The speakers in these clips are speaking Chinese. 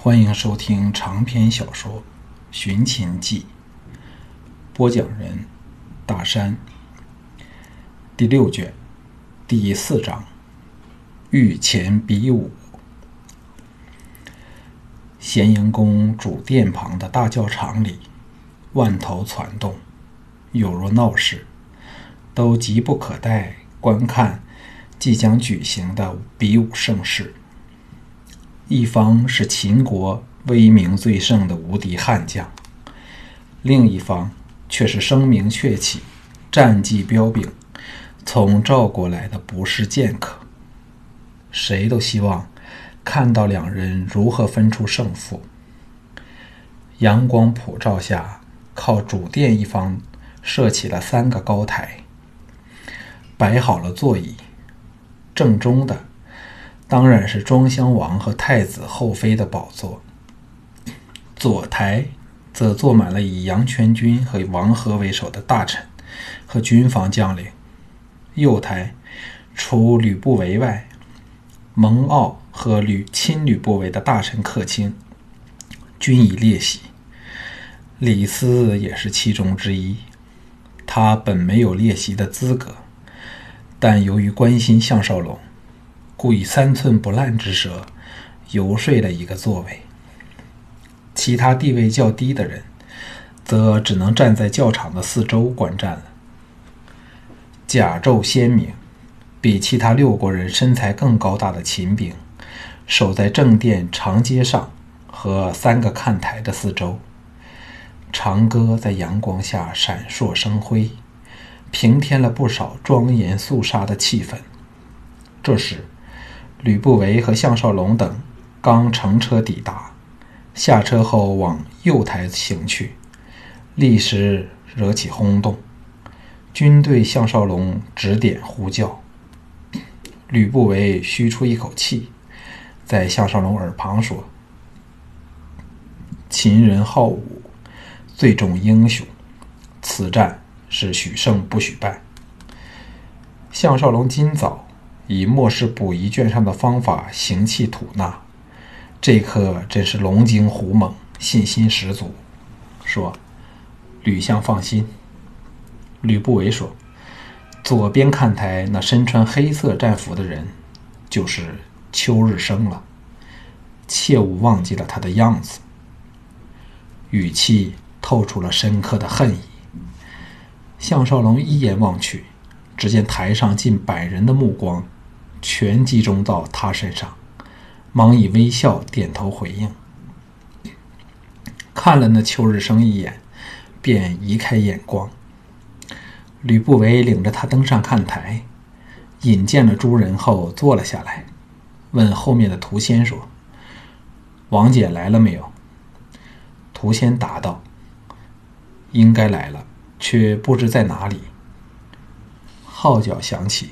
欢迎收听长篇小说《寻秦记》，播讲人：大山。第六卷，第四章：御前比武。咸阳宫主殿旁的大教场里，万头攒动，有如闹市，都急不可待观看即将举行的比武盛事。一方是秦国威名最盛的无敌悍将，另一方却是声名鹊起、战绩彪炳、从赵国来的不是剑客。谁都希望看到两人如何分出胜负。阳光普照下，靠主殿一方设起了三个高台，摆好了座椅，正中的。当然是庄襄王和太子后妃的宝座。左台则坐满了以杨全军和王和为首的大臣和军方将领。右台除吕不韦外，蒙骜和吕亲吕不韦的大臣客卿均已列席。李斯也是其中之一。他本没有列席的资格，但由于关心项少龙。故以三寸不烂之舌游说了一个座位，其他地位较低的人则只能站在教场的四周观战了。甲胄鲜明、比其他六国人身材更高大的秦兵守在正殿长街上和三个看台的四周，长歌在阳光下闪烁生辉，平添了不少庄严肃杀的气氛。这时。吕不韦和项少龙等刚乘车抵达，下车后往右台行去，立时惹起轰动。军队项少龙指点呼叫，吕不韦吁出一口气，在项少龙耳旁说：“秦人好武，最重英雄，此战是许胜不许败。”项少龙今早。以末世补遗卷上的方法行气吐纳，这刻真是龙精虎猛，信心十足。说：“吕相放心。”吕不韦说：“左边看台那身穿黑色战服的人，就是邱日升了，切勿忘记了他的样子。”语气透出了深刻的恨意。项少龙一眼望去，只见台上近百人的目光。全集中到他身上，忙以微笑点头回应。看了那邱日升一眼，便移开眼光。吕不韦领着他登上看台，引荐了诸人后坐了下来，问后面的涂仙说：“王姐来了没有？”涂仙答道：“应该来了，却不知在哪里。”号角响起。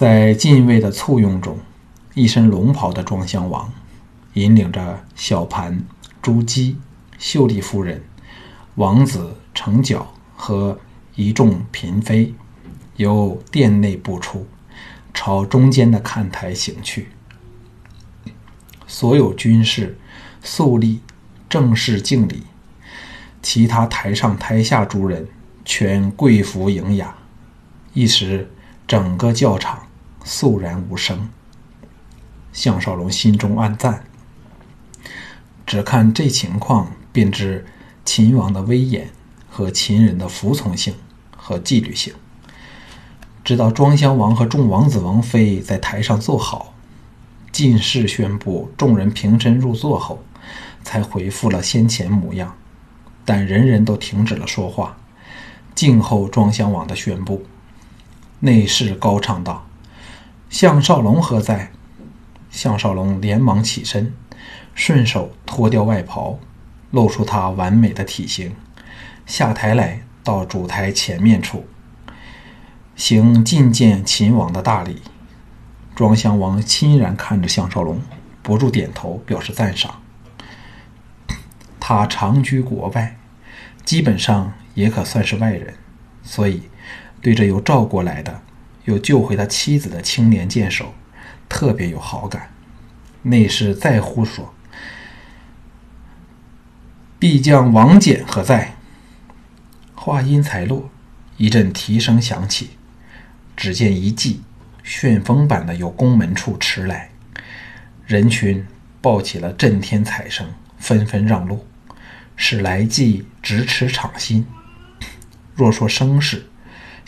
在禁卫的簇拥中，一身龙袍的庄襄王引领着小盘、朱姬、秀丽夫人、王子成角和一众嫔妃，由殿内步出，朝中间的看台行去。所有军士肃立，正式敬礼；其他台上台下诸人全跪服迎雅。一时。整个教场肃然无声。项少龙心中暗赞，只看这情况，便知秦王的威严和秦人的服从性和纪律性。直到庄襄王和众王子王妃在台上坐好，进士宣布众人平身入座后，才恢复了先前模样。但人人都停止了说话，静候庄襄王的宣布。内侍高唱道：“项少龙何在？”项少龙连忙起身，顺手脱掉外袍，露出他完美的体型，下台来到主台前面处，行觐见秦王的大礼。庄襄王欣然看着项少龙，不住点头表示赞赏。他长居国外，基本上也可算是外人，所以。对这由赵国来的、又救回他妻子的青年剑手，特别有好感。内侍再呼说：“必将王翦何在？”话音才落，一阵蹄声响起，只见一骑旋风般的由宫门处驰来，人群爆起了震天彩声，纷纷让路，使来骑直驰场心。若说声势，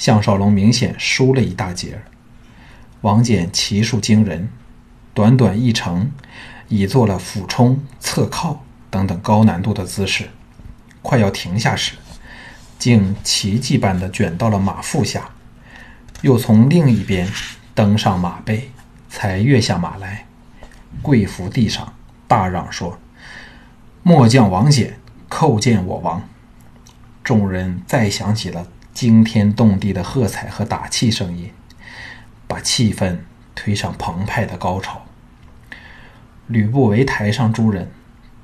项少龙明显输了一大截。王翦骑术惊人，短短一程，已做了俯冲、侧靠等等高难度的姿势。快要停下时，竟奇迹般的卷到了马腹下，又从另一边登上马背，才跃下马来，跪伏地上，大嚷说：“末将王翦叩见我王！”众人再想起了惊天动地的喝彩和打气声音。把气氛推上澎湃的高潮。吕不韦台上诸人，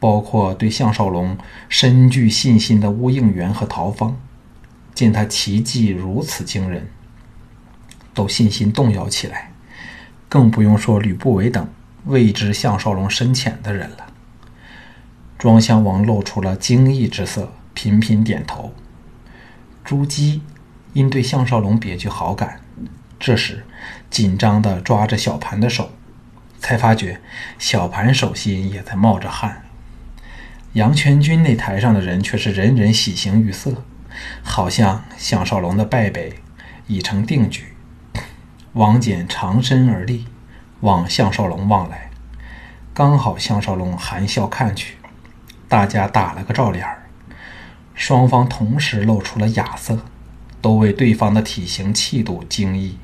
包括对项少龙深具信心的乌应元和陶芳，见他奇迹如此惊人，都信心动摇起来。更不用说吕不韦等未知项少龙深浅的人了。庄襄王露出了惊异之色，频频点头。朱姬因对项少龙别具好感。这时，紧张地抓着小盘的手，才发觉小盘手心也在冒着汗。杨全军那台上的人却是人人喜形于色，好像项少龙的败北已成定局。王翦长身而立，往项少龙望来，刚好项少龙含笑看去，大家打了个照脸儿，双方同时露出了雅色，都为对方的体型气度惊异。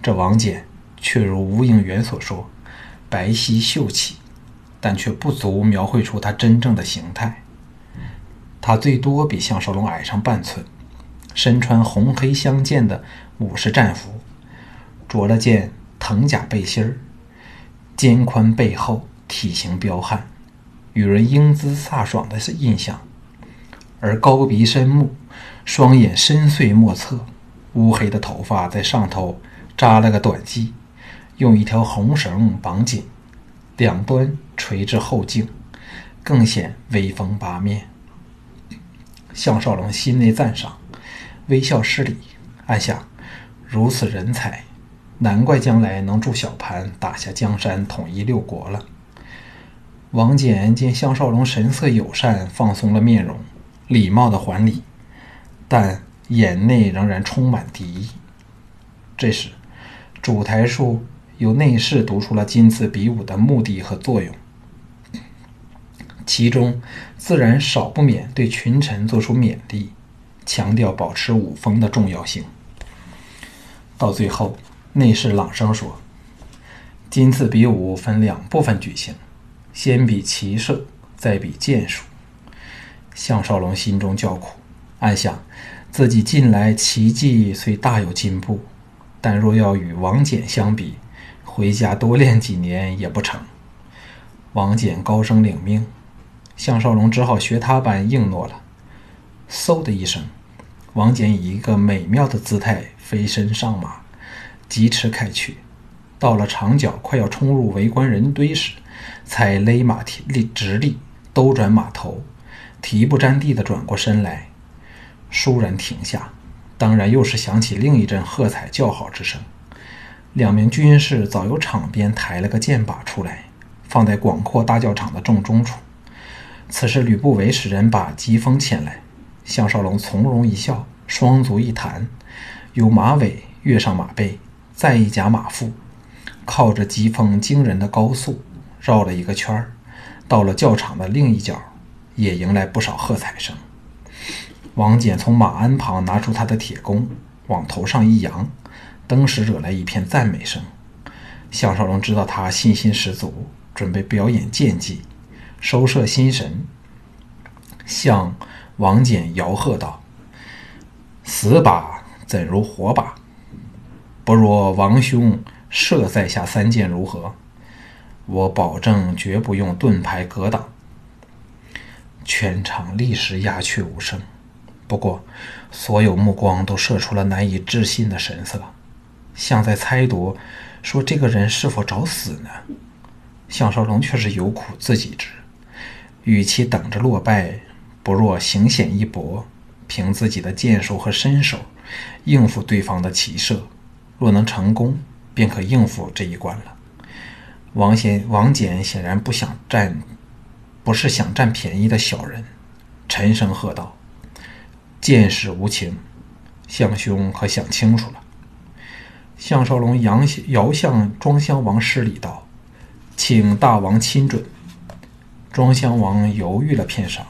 这王翦却如吴应元所说，白皙秀气，但却不足描绘出他真正的形态。他最多比项少龙矮上半寸，身穿红黑相间的武士战服，着了件藤甲背心儿，肩宽背厚，体型彪悍，与人英姿飒爽的印象。而高鼻深目，双眼深邃莫测，乌黑的头发在上头。扎了个短髻，用一条红绳绑紧，两端垂至后颈，更显威风八面。项少龙心内赞赏，微笑施礼，暗想：如此人才，难怪将来能助小盘打下江山，统一六国了。王翦见项少龙神色友善，放松了面容，礼貌的还礼，但眼内仍然充满敌意。这时。主台术由内侍读出了今次比武的目的和作用，其中自然少不免对群臣做出勉励，强调保持武风的重要性。到最后，内侍朗声说：“今次比武分两部分举行，先比骑射，再比箭术。”项少龙心中叫苦，暗想自己近来奇技虽大有进步。但若要与王翦相比，回家多练几年也不成。王翦高声领命，项少龙只好学他般应诺了。嗖的一声，王翦以一个美妙的姿态飞身上马，疾驰开去。到了长角，快要冲入围观人堆时，才勒马立直立，兜转马头，蹄不沾地地转过身来，倏然停下。当然，又是响起另一阵喝彩叫好之声。两名军士早由场边抬了个箭靶出来，放在广阔大教场的正中处。此时，吕不韦使人把疾风牵来，项少龙从容一笑，双足一弹，由马尾跃上马背，再一夹马腹，靠着疾风惊人的高速，绕了一个圈儿，到了教场的另一角，也迎来不少喝彩声。王翦从马鞍旁拿出他的铁弓，往头上一扬，登时惹来一片赞美声。项少龙知道他信心十足，准备表演剑技，收摄心神，向王翦吆喝道：“死把怎如活把？不若王兄射在下三箭如何？我保证绝不用盾牌格挡。”全场立时鸦雀无声。不过，所有目光都射出了难以置信的神色，像在猜度，说这个人是否找死呢？项少龙却是有苦自己知，与其等着落败，不若行险一搏，凭自己的剑术和身手应付对方的骑射。若能成功，便可应付这一关了。王显、王翦显然不想占，不是想占便宜的小人，沉声喝道：“见识无情，项兄可想清楚了？”项少龙扬遥向庄襄王施礼道：“请大王亲准。”庄襄王犹豫了片上，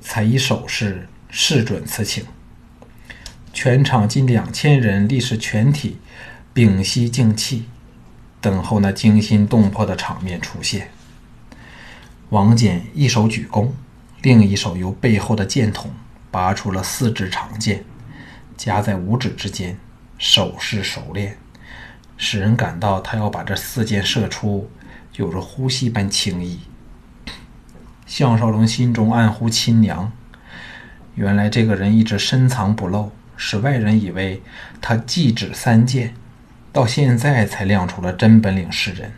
才以手势示准此请。全场近两千人立时全体屏息静气，等候那惊心动魄的场面出现。王翦一手举弓，另一手由背后的箭筒拔出了四支长箭，夹在五指之间，手势熟练，使人感到他要把这四箭射出，有着呼吸般轻易。项少龙心中暗呼亲娘，原来这个人一直深藏不露，使外人以为他既指三箭，到现在才亮出了真本领示人。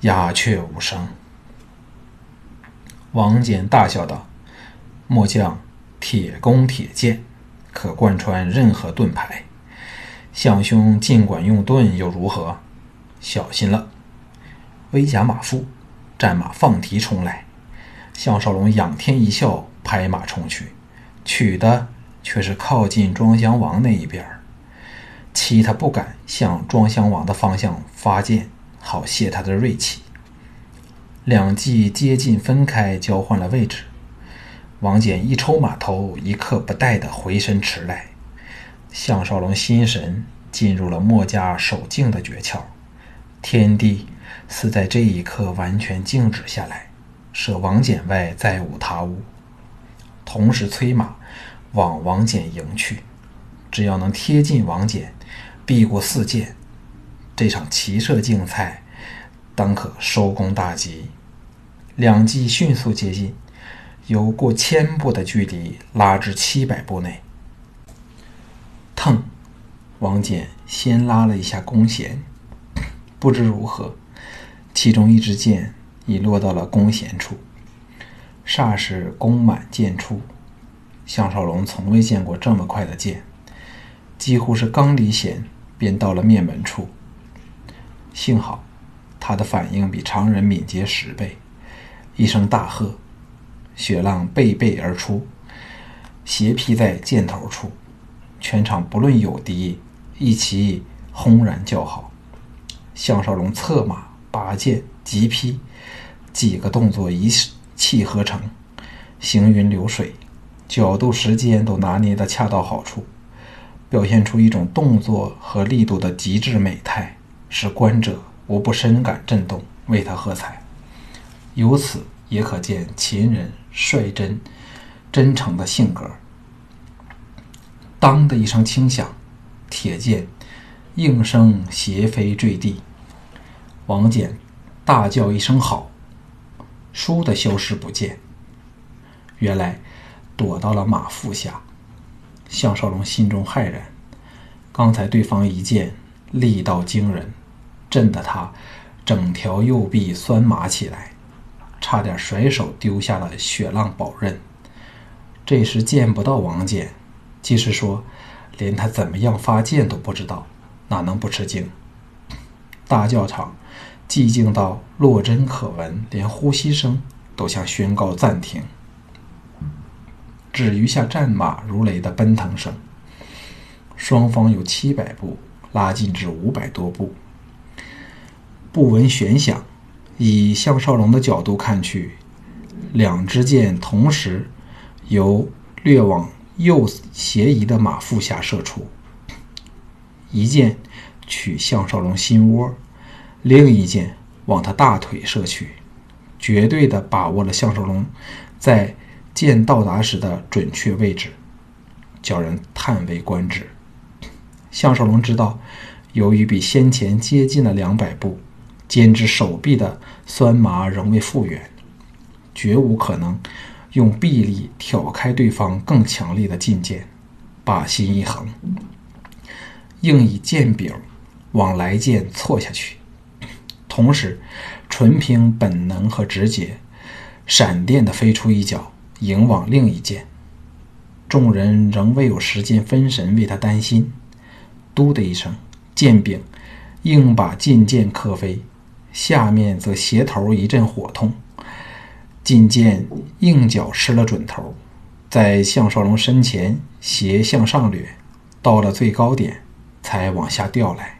鸦雀无声。王翦大笑道：“末将铁弓铁箭，可贯穿任何盾牌。项兄尽管用盾又如何？小心了！”威甲马腹，战马放蹄冲来。项少龙仰天一笑，拍马冲去，取的却是靠近庄襄王那一边其他不敢向庄襄王的方向发箭，好泄他的锐气。两骑接近分开，交换了位置。王翦一抽马头，一刻不待地回身驰来。项少龙心神进入了墨家守静的诀窍，天地似在这一刻完全静止下来。舍王翦外，再无他物。同时催马往王翦迎去，只要能贴近王翦，避过四箭，这场骑射竞赛当可收功大吉。两骑迅速接近，由过千步的距离拉至七百步内。腾，王翦先拉了一下弓弦，不知如何，其中一支箭。已落到了弓弦处，霎时弓满箭出。项少龙从未见过这么快的箭，几乎是刚离弦便到了面门处。幸好他的反应比常人敏捷十倍，一声大喝，雪浪背背而出，斜劈在箭头处。全场不论有敌，一齐轰然叫好。项少龙策马拔剑急劈。几个动作一气呵成，行云流水，角度、时间都拿捏得恰到好处，表现出一种动作和力度的极致美态，使观者无不深感震动，为他喝彩。由此也可见秦人率真、真诚的性格。当的一声轻响，铁剑应声斜飞坠地。王翦大叫一声“好”。倏地消失不见。原来躲到了马腹下。项少龙心中骇然，刚才对方一剑力道惊人，震得他整条右臂酸麻起来，差点甩手丢下了雪浪宝刃。这时见不到王翦，即是说，连他怎么样发剑都不知道，哪能不吃惊？大教场。寂静到落针可闻，连呼吸声都像宣告暂停。只余下战马如雷的奔腾声。双方有七百步，拉近至五百多步。不闻弦响，以项少龙的角度看去，两支箭同时由略往右斜移的马腹下射出，一箭取项少龙心窝。另一箭往他大腿射去，绝对的把握了项少龙在箭到达时的准确位置，叫人叹为观止。项少龙知道，由于比先前接近了两百步，肩之手臂的酸麻仍未复原，绝无可能用臂力挑开对方更强力的进剑。把心一横，硬以剑柄往来剑错下去。同时，纯凭本能和直觉，闪电的飞出一脚，迎往另一剑。众人仍未有时间分神为他担心。嘟的一声，剑柄硬把进剑磕飞，下面则斜头一阵火痛，进剑硬脚失了准头，在项少龙身前斜向上掠，到了最高点才往下掉来。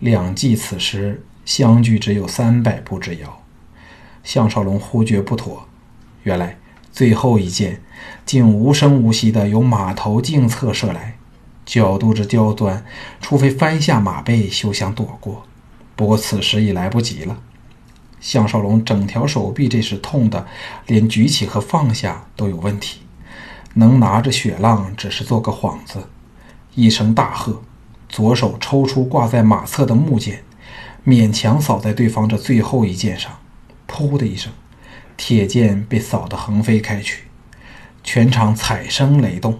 两骑此时相距只有三百步之遥，项少龙忽觉不妥，原来最后一箭竟无声无息地由马头径侧射来。角度之刁钻，除非翻下马背，休想躲过。不过此时已来不及了。项少龙整条手臂这时痛得连举起和放下都有问题，能拿着雪浪只是做个幌子。一声大喝，左手抽出挂在马侧的木剑，勉强扫在对方这最后一剑上。噗的一声，铁剑被扫得横飞开去，全场彩声雷动，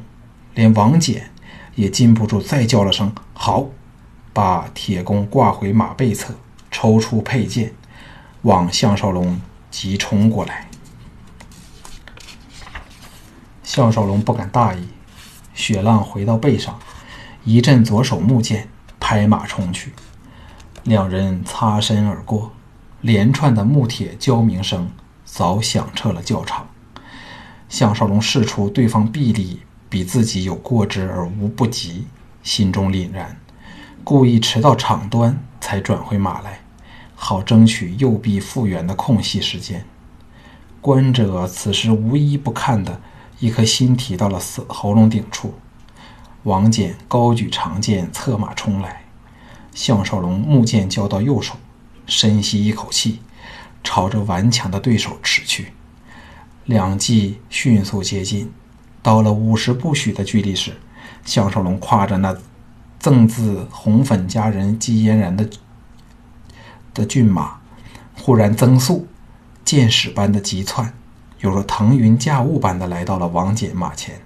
连王翦。也禁不住再叫了声“好”，把铁弓挂回马背侧，抽出佩剑，往项少龙急冲过来。项少龙不敢大意，雪浪回到背上，一阵左手木剑，拍马冲去。两人擦身而过，连串的木铁交鸣声早响彻了教场。项少龙试出对方臂力。比自己有过之而无不及，心中凛然，故意迟到场端才转回马来，好争取右臂复原的空隙时间。观者此时无一不看的，一颗心提到了死喉咙顶处。王翦高举长剑，策马冲来，项少龙木剑交到右手，深吸一口气，朝着顽强的对手驰去。两骑迅速接近。到了五十步许的距离时，项少龙挎着那赠自红粉佳人姬嫣然的的骏马，忽然增速，箭矢般的急窜，有若腾云驾雾般的来到了王翦马前。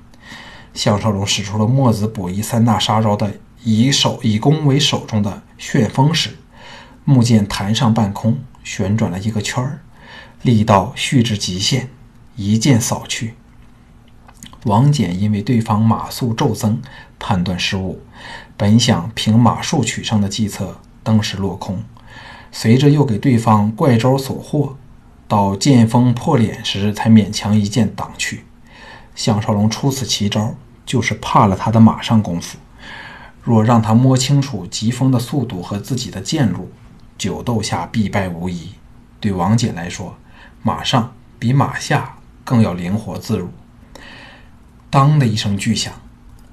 项少龙使出了墨子补衣三大杀招的以手以攻为首中的旋风式，木剑弹上半空，旋转了一个圈儿，力道蓄至极限，一剑扫去。王翦因为对方马速骤增，判断失误，本想凭马术取胜的计策登时落空。随着又给对方怪招所惑，到剑锋破脸时才勉强一剑挡去。项少龙出此奇招，就是怕了他的马上功夫。若让他摸清楚疾风的速度和自己的剑路，久斗下必败无疑。对王翦来说，马上比马下更要灵活自如。当的一声巨响，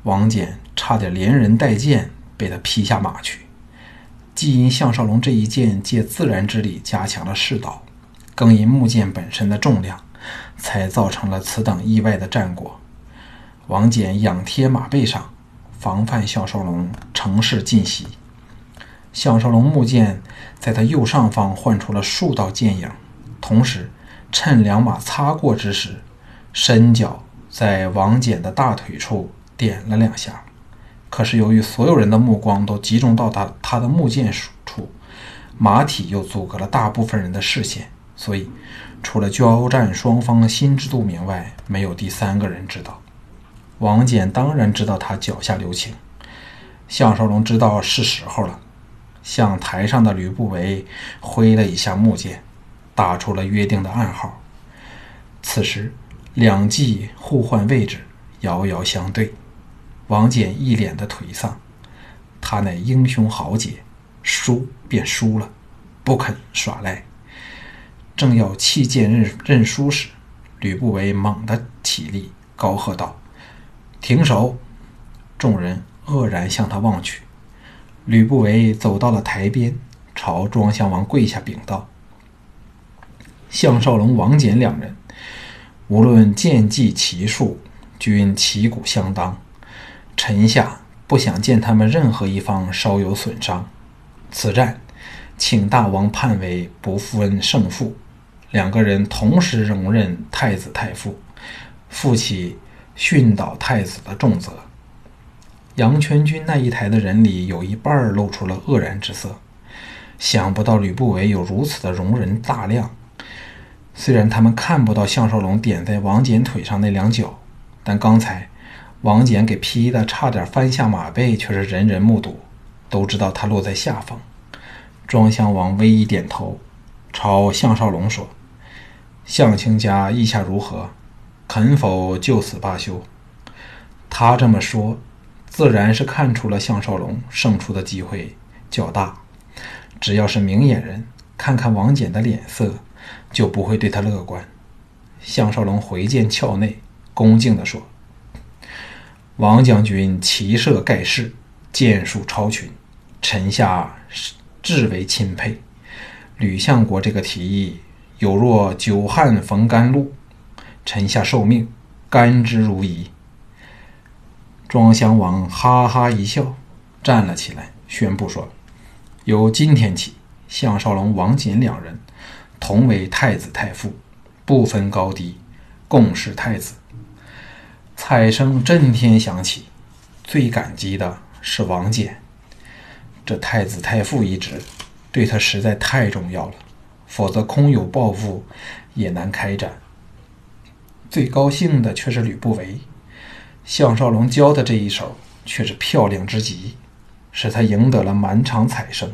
王翦差点连人带剑被他劈下马去。既因项少龙这一剑借自然之力加强了势道，更因木剑本身的重量，才造成了此等意外的战果。王翦仰贴马背上，防范项少龙乘势进袭。项少龙木剑在他右上方换出了数道剑影，同时趁两马擦过之时，伸脚。在王翦的大腿处点了两下，可是由于所有人的目光都集中到他他的木剑处，马体又阻隔了大部分人的视线，所以除了交战双方心知肚明外，没有第三个人知道。王翦当然知道他脚下留情，项少龙知道是时候了，向台上的吕不韦挥了一下木剑，打出了约定的暗号。此时。两骑互换位置，遥遥相对。王翦一脸的颓丧，他乃英雄豪杰，输便输了，不肯耍赖。正要弃剑认认输时，吕不韦猛地起立，高喝道：“停手！”众人愕然向他望去。吕不韦走到了台边，朝庄襄王跪下禀道：“项少龙、王翦两人。”无论剑技骑术，均旗鼓相当。臣下不想见他们任何一方稍有损伤。此战，请大王判为不分胜负，两个人同时荣任太子太傅，负起训导太子的重责。杨全军那一台的人里，有一半露出了愕然之色，想不到吕不韦有如此的容人大量。虽然他们看不到项少龙点在王翦腿上那两脚，但刚才王翦给劈的差点翻下马背，却是人人目睹，都知道他落在下风。庄襄王微一点头，朝项少龙说：“项卿家意下如何？肯否就此罢休？”他这么说，自然是看出了项少龙胜出的机会较大。只要是明眼人，看看王翦的脸色。就不会对他乐观。项少龙回见鞘内，恭敬地说：“王将军骑射盖世，剑术超群，臣下至为钦佩。吕相国这个提议，有若久旱逢甘露，臣下受命，甘之如饴。”庄襄王哈哈一笑，站了起来，宣布说：“由今天起，项少龙、王翦两人。”同为太子太傅，不分高低，共是太子。彩声震天响起，最感激的是王翦。这太子太傅一职，对他实在太重要了，否则空有抱负也难开展。最高兴的却是吕不韦，项少龙教的这一手却是漂亮之极，使他赢得了满场彩声，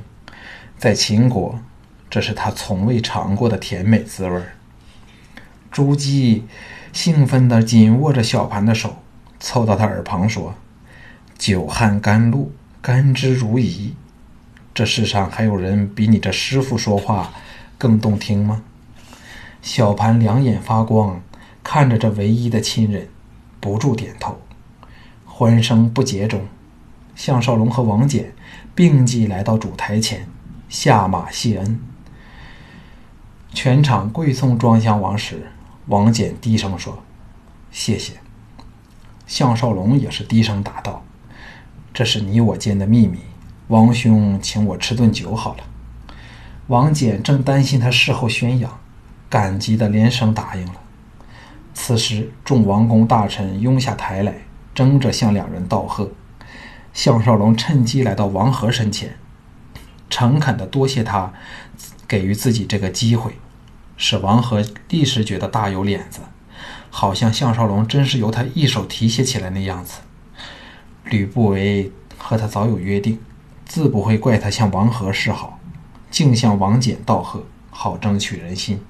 在秦国。这是他从未尝过的甜美滋味儿。朱姬兴奋地紧握着小盘的手，凑到他耳旁说：“久旱甘露，甘之如饴。这世上还有人比你这师傅说话更动听吗？”小盘两眼发光，看着这唯一的亲人，不住点头。欢声不绝中，项少龙和王翦并继来到主台前，下马谢恩。全场跪送庄襄王时，王翦低声说：“谢谢。”项少龙也是低声答道：“这是你我间的秘密，王兄请我吃顿酒好了。”王翦正担心他事后宣扬，感激的连声答应了。此时，众王公大臣拥下台来，争着向两人道贺。项少龙趁机来到王和身前，诚恳的多谢他给予自己这个机会。使王和立时觉得大有脸子，好像项少龙真是由他一手提携起来那样子。吕不韦和他早有约定，自不会怪他向王和示好，竟向王翦道贺，好争取人心。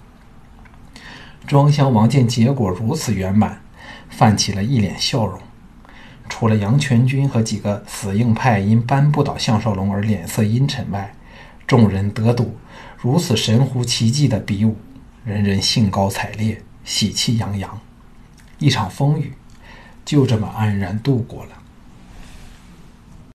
庄襄王见结果如此圆满，泛起了一脸笑容。除了杨全军和几个死硬派因扳不倒项少龙而脸色阴沉外，众人得睹如此神乎其技的比武。人人兴高采烈，喜气洋洋，一场风雨就这么安然度过了。